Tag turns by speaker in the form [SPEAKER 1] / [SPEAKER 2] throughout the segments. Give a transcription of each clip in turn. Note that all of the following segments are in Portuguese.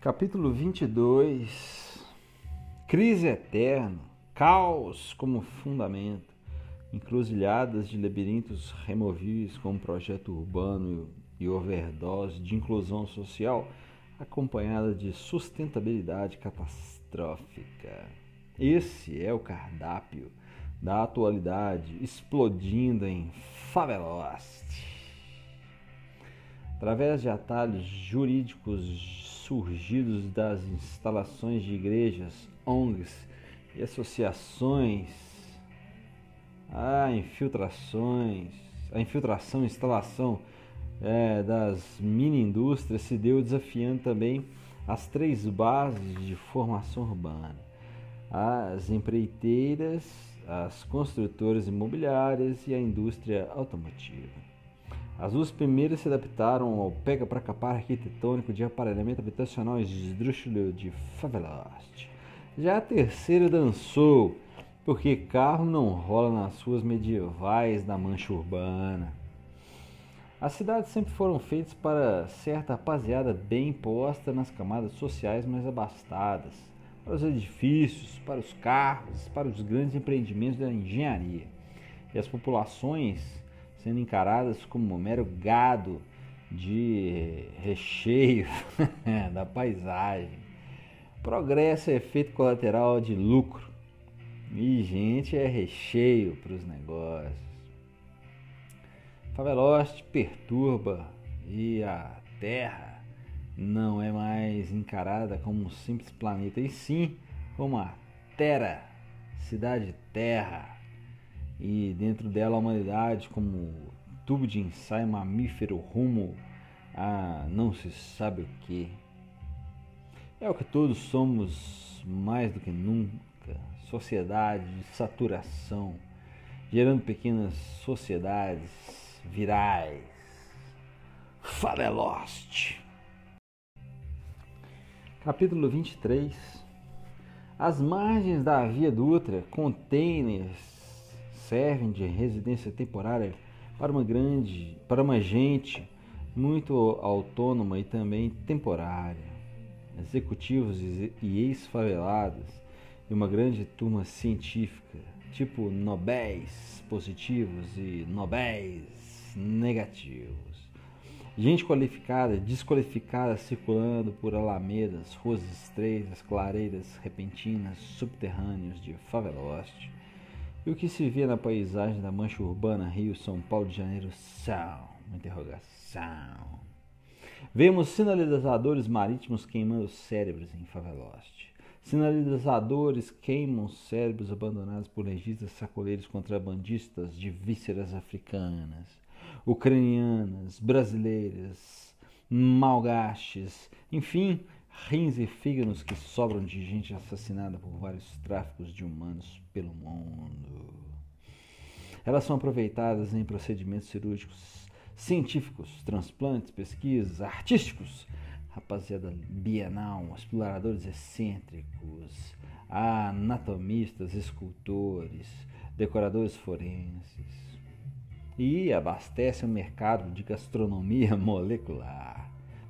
[SPEAKER 1] Capítulo 22 Crise eterna, caos como fundamento, encruzilhadas de labirintos removíveis como projeto urbano e overdose de inclusão social, acompanhada de sustentabilidade catastrófica. Esse é o cardápio da atualidade explodindo em Favelost. Através de atalhos jurídicos surgidos das instalações de igrejas, ONGs e associações, a infiltrações, a infiltração e instalação é, das mini indústrias se deu desafiando também as três bases de formação urbana: as empreiteiras, as construtoras imobiliárias e a indústria automotiva. As duas primeiras se adaptaram ao pega para capar arquitetônico de aparelhamento habitacional esdrúxulo de Favelost. Já a terceira dançou, porque carro não rola nas suas medievais da mancha urbana. As cidades sempre foram feitas para certa rapaziada bem posta nas camadas sociais mais abastadas, para os edifícios, para os carros, para os grandes empreendimentos da engenharia. E as populações sendo encaradas como mero gado de recheio da paisagem. Progresso é efeito colateral de lucro e gente é recheio para os negócios. Faveloste perturba e a Terra não é mais encarada como um simples planeta, e sim como a Terra, cidade Terra e dentro dela a humanidade como tubo de ensaio mamífero rumo a não se sabe o que. É o que todos somos mais do que nunca, sociedade de saturação, gerando pequenas sociedades virais. Favelost. Capítulo 23 As margens da Via Dutra, containers servem de residência temporária para uma grande, para uma gente muito autônoma e também temporária, executivos e ex-favelados e uma grande turma científica, tipo nobéis positivos e nobéis negativos. Gente qualificada, desqualificada circulando por alamedas, ruas estreitas, clareiras repentinas, subterrâneos de faveloste e o que se vê na paisagem da mancha urbana Rio, São Paulo de Janeiro são, interrogação. Vemos sinalizadores marítimos queimando cérebros em Faveloste. Sinalizadores queimam cérebros abandonados por legistas sacoleiros contrabandistas de vísceras africanas, ucranianas, brasileiras, malgaches, enfim, rins e fígados que sobram de gente assassinada por vários tráficos de humanos pelo mundo. Elas são aproveitadas em procedimentos cirúrgicos, científicos, transplantes, pesquisas, artísticos, rapaziada bienal, exploradores excêntricos, anatomistas, escultores, decoradores forenses. E abastece o mercado de gastronomia molecular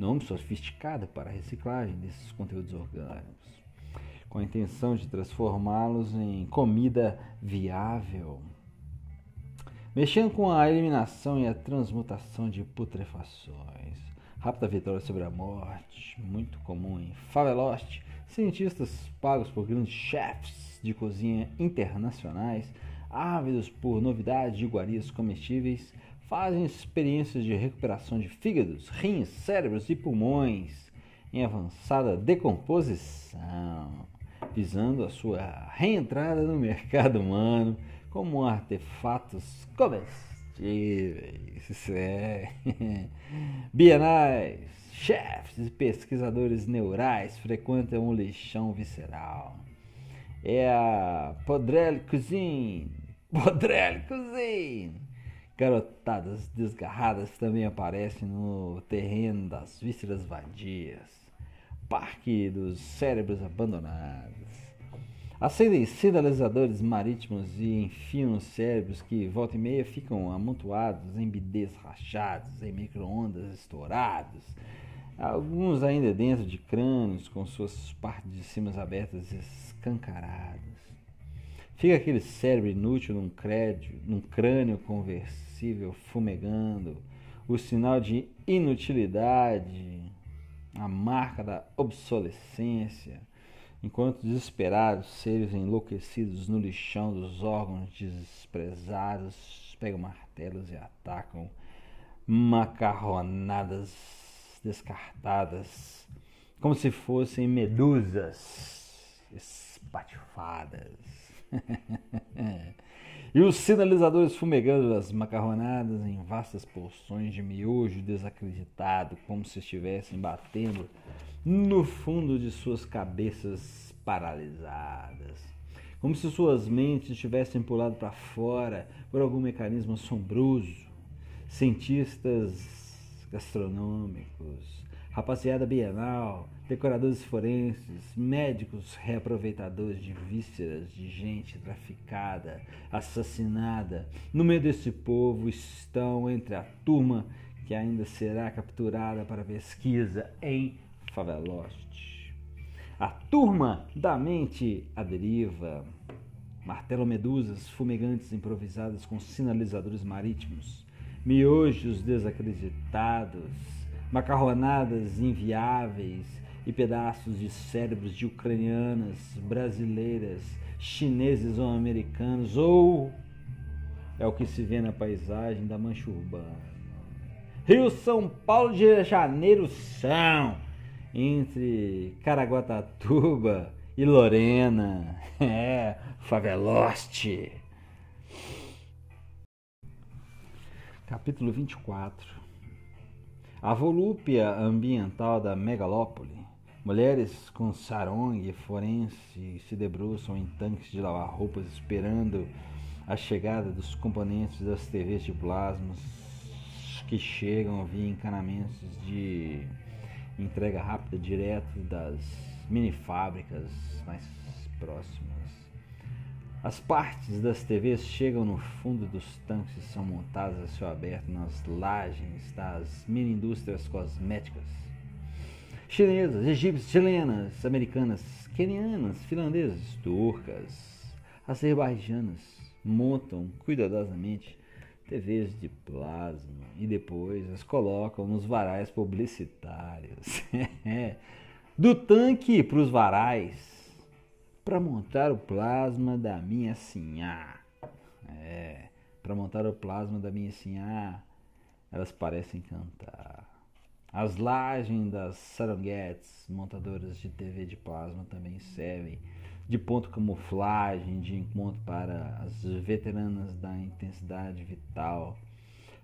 [SPEAKER 1] nome sofisticado para a reciclagem desses conteúdos orgânicos, com a intenção de transformá-los em comida viável, mexendo com a eliminação e a transmutação de putrefações. Rápida vitória sobre a morte, muito comum em Favelost. Cientistas pagos por grandes chefs de cozinha internacionais, ávidos por novidades de iguarias comestíveis, fazem experiências de recuperação de fígados, rins, cérebros e pulmões em avançada decomposição, visando a sua reentrada no mercado humano como artefatos comestíveis. É. Bienais, chefes e pesquisadores neurais frequentam o lixão visceral. É a Podrel Cuisine. Podrel Cuisine Garotadas desgarradas também aparecem no terreno das vísceras vadias, parque dos cérebros abandonados. Acendem sinalizadores marítimos e enfiam os cérebros que, volta e meia, ficam amontoados em bidês rachados, em micro-ondas estourados, alguns ainda dentro de crânios, com suas partes de cima abertas escancaradas. Fica aquele cérebro inútil num, crédito, num crânio conversível fumegando, o sinal de inutilidade, a marca da obsolescência, enquanto desesperados seres enlouquecidos no lixão dos órgãos desprezados pegam martelos e atacam macarronadas descartadas, como se fossem medusas espatifadas. e os sinalizadores fumegando as macarronadas em vastas porções de miojo desacreditado, como se estivessem batendo no fundo de suas cabeças paralisadas. Como se suas mentes tivessem pulado para fora por algum mecanismo assombroso. Cientistas gastronômicos, rapaziada bienal, decoradores forenses, médicos reaproveitadores de vísceras de gente traficada, assassinada. No meio desse povo estão entre a turma que ainda será capturada para pesquisa em Faveloste. A turma da mente à deriva. Martelo medusas fumegantes improvisadas com sinalizadores marítimos. Miojos desacreditados. Macarronadas inviáveis e pedaços de cérebros de ucranianas, brasileiras, chineses ou americanos, ou é o que se vê na paisagem da mancha urbana. Rio São Paulo de Janeiro são entre Caraguatatuba e Lorena. É, Faveloste. Capítulo 24 A volúpia ambiental da megalópole. Mulheres com sarong forense se debruçam em tanques de lavar roupas esperando a chegada dos componentes das TVs de plasmas que chegam via encanamentos de entrega rápida direto das mini fábricas mais próximas. As partes das TVs chegam no fundo dos tanques e são montadas a céu aberto nas lajes das mini indústrias cosméticas. Chinesas, egípcias, chilenas, americanas, quenianas, finlandesas, turcas, azerbaijanas montam cuidadosamente TVs de plasma e depois as colocam nos varais publicitários. Do tanque para os varais para montar o plasma da minha sinhá. É, para montar o plasma da minha sinhá, elas parecem cantar. As lajes das saranguetes, montadoras de TV de plasma, também servem de ponto camuflagem de encontro para as veteranas da intensidade vital,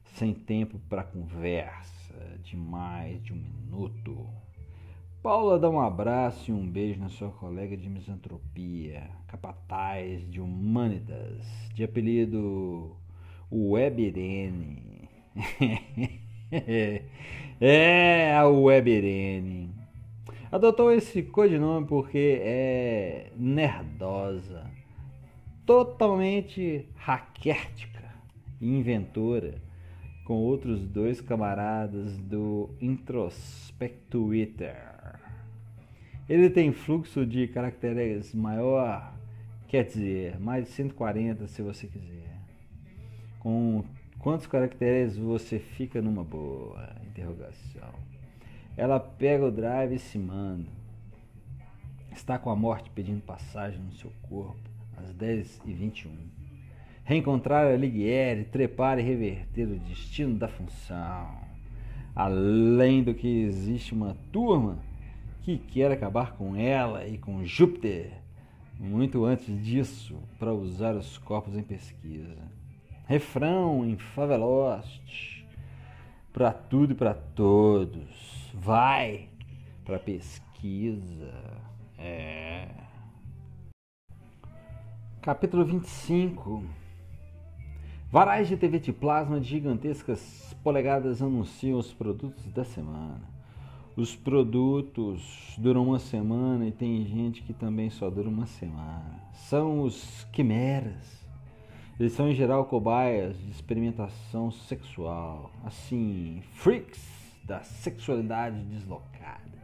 [SPEAKER 1] sem tempo para conversa de mais de um minuto. Paula dá um abraço e um beijo na sua colega de misantropia, capataz de humanitas, de apelido Webirene. é a Webirene Adotou esse codinome porque é nerdosa, totalmente raquértica e inventora, com outros dois camaradas do Introspect Twitter. Ele tem fluxo de caracteres maior, quer dizer, mais de 140 se você quiser. Com quantos caracteres você fica numa boa? Interrogação. Ela pega o drive e se manda. Está com a morte pedindo passagem no seu corpo, às 10h21. Reencontrar a Liguiere, trepar e reverter o destino da função. Além do que existe uma turma que quer acabar com ela e com Júpiter muito antes disso para usar os corpos em pesquisa. Refrão em Favelost para tudo e para todos vai para pesquisa. É. Capítulo 25 Varais de TV de plasma de gigantescas polegadas anunciam os produtos da semana. Os produtos duram uma semana e tem gente que também só dura uma semana. São os quimeras. Eles são em geral cobaias de experimentação sexual, assim, freaks da sexualidade deslocada.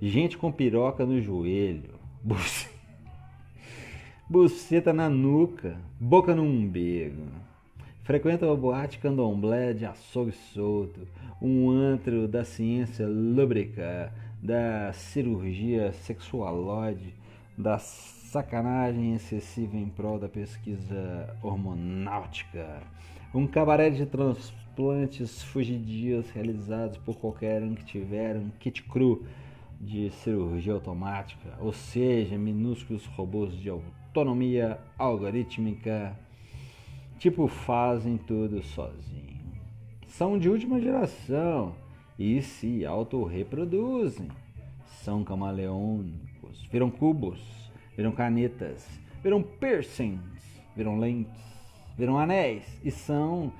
[SPEAKER 1] Gente com piroca no joelho, buceta na nuca, boca no umbigo. Frequenta uma boate candomblé de açougue solto, um antro da ciência lúbrica, da cirurgia sexualoide, da sacanagem excessiva em prol da pesquisa hormonáutica, um cabaré de transplantes fugidios realizados por qualquer um que tiver um kit cru de cirurgia automática, ou seja, minúsculos robôs de autonomia algorítmica, tipo fazem tudo sozinho. São de última geração e se autorreproduzem. São camaleônicos, viram cubos, viram canetas, viram piercings, viram lentes, viram anéis e são,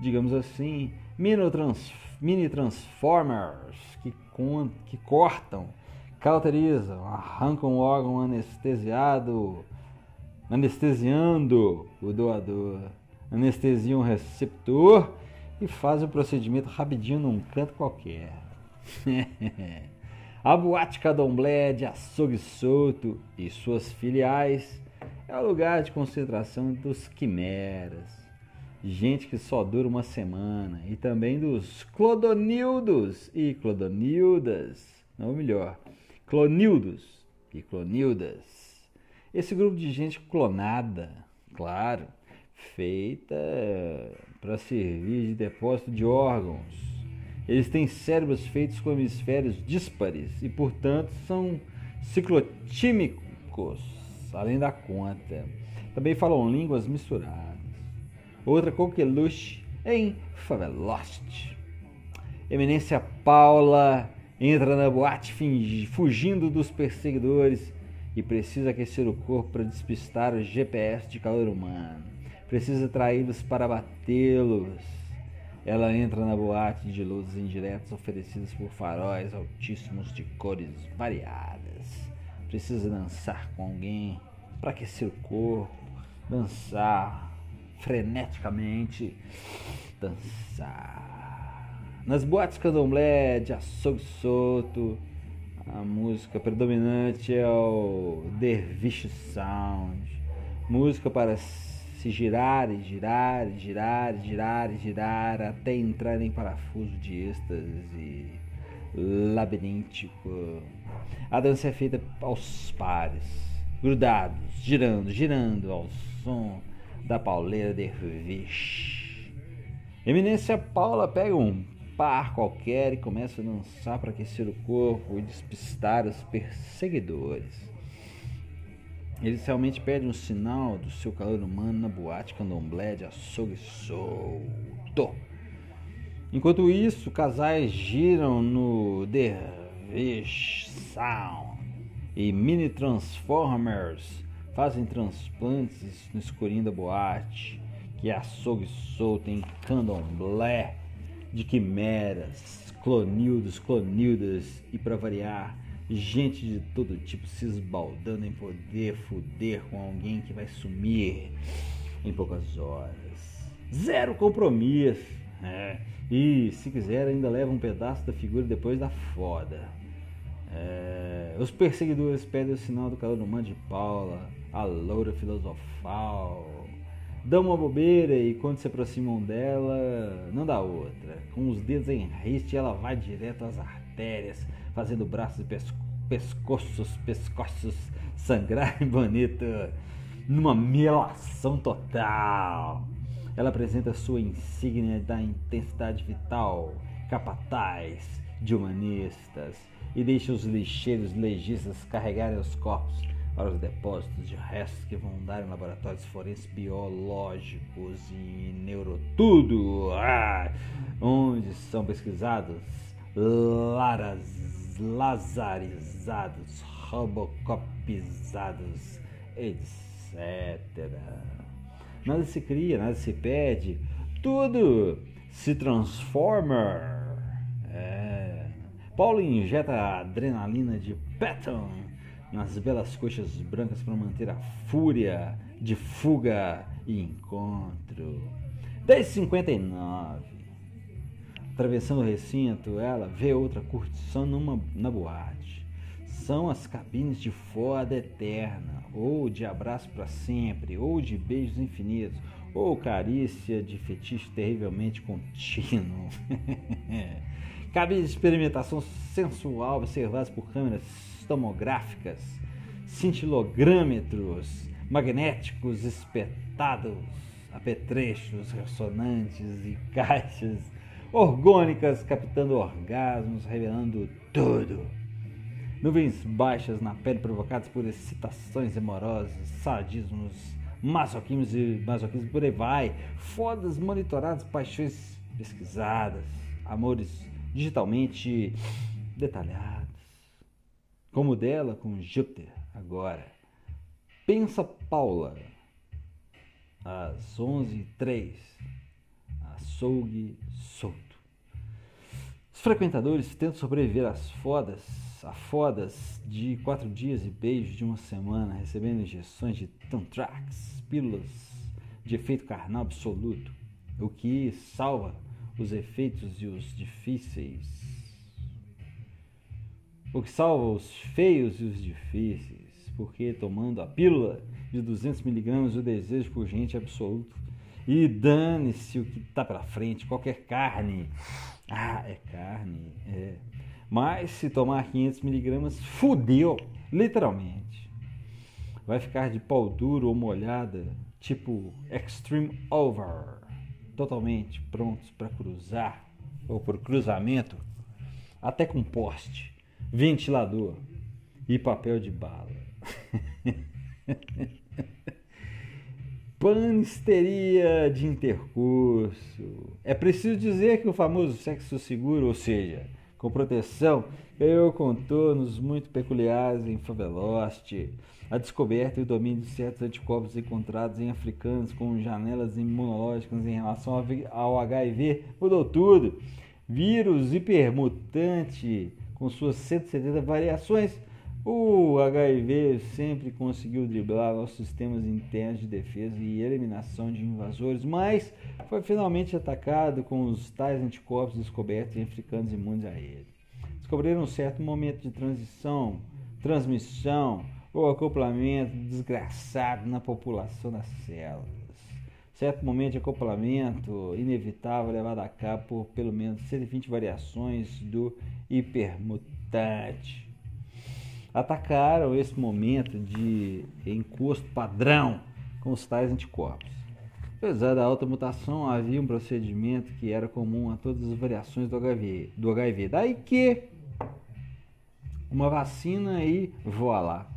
[SPEAKER 1] digamos assim, mini, trans, mini transformers que, que cortam, cauterizam, arrancam o órgão anestesiado, anestesiando o doador, anestesiam o receptor e faz o procedimento rapidinho num canto qualquer. a boate Cadomblé de açougue solto e suas filiais é o lugar de concentração dos quimeras, gente que só dura uma semana, e também dos clodonildos e clodonildas, não melhor, clonildos e clonildas. Esse grupo de gente clonada, claro, feita para servir de depósito de órgãos. Eles têm cérebros feitos com hemisférios díspares e, portanto, são ciclotímicos, além da conta. Também falam línguas misturadas. Outra coqueluche em Favelost. Eminência Paula entra na boate fugindo dos perseguidores e precisa aquecer o corpo para despistar o GPS de calor humano precisa traí-los para batê-los. Ela entra na boate de luzes indiretas oferecidas por faróis altíssimos de cores variadas. Precisa dançar com alguém para aquecer o corpo, dançar freneticamente, dançar. Nas boates candomblé de açougue solto, a música predominante é o Dervish Sound, música para se girar e girar e girar e girar e girar até entrar em parafuso de êxtase labiríntico. A dança é feita aos pares, grudados, girando, girando ao som da pauleira derviche. Eminência Paula pega um par qualquer e começa a dançar para aquecer o corpo e despistar os perseguidores. Eles realmente pedem um sinal do seu calor humano na boate candomblé de açougue solto. Enquanto isso, casais giram no Dervish Sound e mini Transformers fazem transplantes no escurinho da boate, que é açougue solto em candomblé de quimeras, clonildos, clonildas e para variar gente de todo tipo se esbaldando em poder foder com alguém que vai sumir em poucas horas. Zero compromisso. É. E se quiser, ainda leva um pedaço da figura depois da foda. É. Os perseguidores pedem o sinal do calor humano de Paula, a loura filosofal. Dão uma bobeira e quando se aproximam dela, não dá outra. Com os dedos em riste, ela vai direto às artérias fazendo braços e pescoços, pescoços sangrarem bonito numa melação total. Ela apresenta sua insígnia da intensidade vital, capataz de humanistas, e deixa os lixeiros legistas carregarem os corpos para os depósitos de restos que vão dar em laboratórios forenses biológicos e neurotudo, ah, onde são pesquisados laras lazarizados, robocopizados, etc. Nada se cria, nada se pede, tudo se transforma. É. Paulo injeta adrenalina de Patton nas belas coxas brancas para manter a fúria de fuga e encontro. 10h59 Atravessando o recinto, ela vê outra curtição numa, na boate. São as cabines de foda eterna, ou de abraço para sempre, ou de beijos infinitos, ou carícia de fetiche terrivelmente contínuo. Cabines de experimentação sensual observadas por câmeras tomográficas, cintilogrâmetros magnéticos espetados, apetrechos ressonantes e caixas orgônicas captando orgasmos, revelando tudo. Nuvens baixas na pele provocadas por excitações amorosas, sadismos, masoquismos e masoquismo por aí vai. Fodas monitoradas, paixões pesquisadas, amores digitalmente detalhados. Como dela com Júpiter agora. Pensa Paula, às 11h03, açougue solto. Os frequentadores tentam sobreviver às fodas, a fodas de quatro dias e beijos de uma semana, recebendo injeções de Tantrax, pílulas de efeito carnal absoluto, o que salva os efeitos e os difíceis. O que salva os feios e os difíceis, porque tomando a pílula de 200 miligramas o desejo por gente é absoluto e dane-se o que está pela frente, qualquer carne. Ah, é carne, é. Mas se tomar 500 miligramas, fudeu, literalmente. Vai ficar de pau duro ou molhada, tipo extreme over, totalmente prontos para cruzar ou por cruzamento, até com poste, ventilador e papel de bala. Panisteria de intercurso. É preciso dizer que o famoso sexo seguro, ou seja, com proteção, ganhou contornos muito peculiares em Faveloste. A descoberta e o domínio de certos anticorpos encontrados em africanos com janelas imunológicas em relação ao HIV mudou tudo. Vírus hipermutante com suas 170 variações o HIV sempre conseguiu driblar nossos sistemas internos de defesa e eliminação de invasores, mas foi finalmente atacado com os tais anticorpos descobertos em africanos imunes a ele. Descobriram um certo momento de transição, transmissão ou acoplamento desgraçado na população das células. Certo momento de acoplamento inevitável levado a cabo por pelo menos 120 variações do hipermutante atacaram esse momento de encosto padrão com os tais anticorpos. Apesar da alta mutação, havia um procedimento que era comum a todas as variações do HIV. Do HIV. Daí que uma vacina e voilá,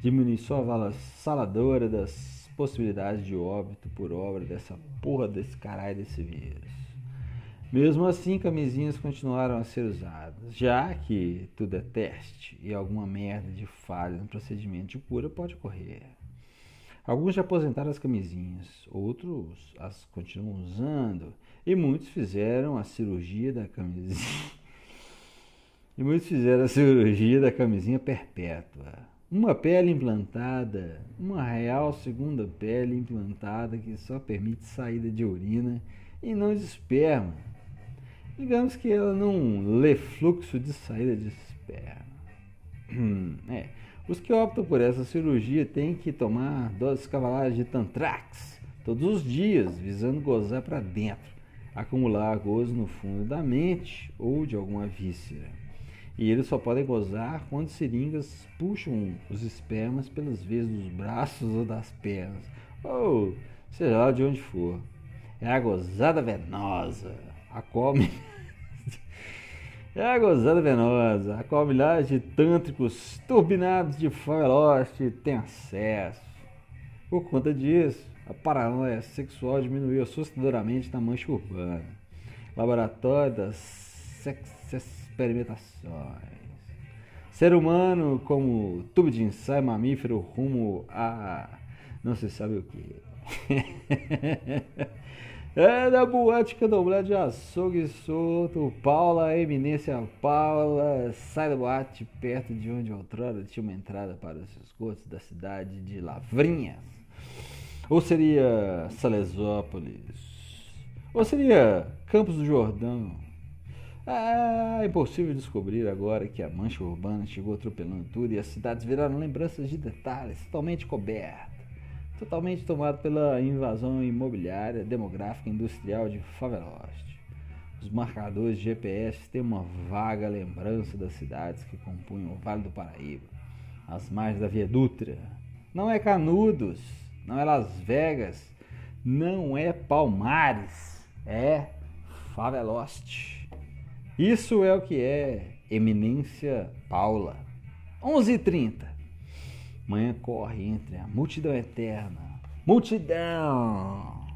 [SPEAKER 1] diminuição avassaladora das possibilidades de óbito por obra dessa porra desse caralho desse vírus. Mesmo assim, camisinhas continuaram a ser usadas, já que tudo é teste e alguma merda de falha no procedimento de cura pode ocorrer. Alguns já aposentaram as camisinhas, outros as continuam usando e muitos fizeram a cirurgia da camisinha. e muitos fizeram a cirurgia da camisinha perpétua. Uma pele implantada, uma real segunda pele implantada que só permite saída de urina e não de esperma Digamos que ela não lê fluxo de saída de esperma. Hum, é. Os que optam por essa cirurgia têm que tomar doses cavalares de Tantrax todos os dias, visando gozar para dentro, acumular gozo no fundo da mente ou de alguma víscera. E eles só podem gozar quando seringas puxam os espermas pelas veias dos braços ou das pernas, ou seja lá de onde for. É a gozada venosa a come. é a gozada venosa, a qual milhares de tântricos turbinados de favelote têm acesso. Por conta disso, a paranoia sexual diminuiu assustadoramente na mancha urbana. Laboratório das sex experimentações. Ser humano como tubo de ensaio mamífero rumo a não se sabe o que. É da boate candomblé de açougue solto, Paula, eminência Paula, sai da boate perto de onde outrora tinha uma entrada para os esgotos da cidade de Lavrinhas. Ou seria Salesópolis? Ou seria Campos do Jordão? Ah, é impossível descobrir agora que a mancha urbana chegou atropelando tudo e as cidades viraram lembranças de detalhes, totalmente cobertas, totalmente tomado pela invasão imobiliária, demográfica e industrial de Faveloste. Os marcadores de GPS têm uma vaga lembrança das cidades que compunham o Vale do Paraíba, as margens da Via Dutra. Não é Canudos, não é Las Vegas, não é Palmares, é Faveloste. Isso é o que é Eminência Paula. 11h30. Manhã corre entre a multidão eterna, multidão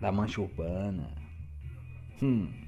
[SPEAKER 1] da mancha urbana. Hum.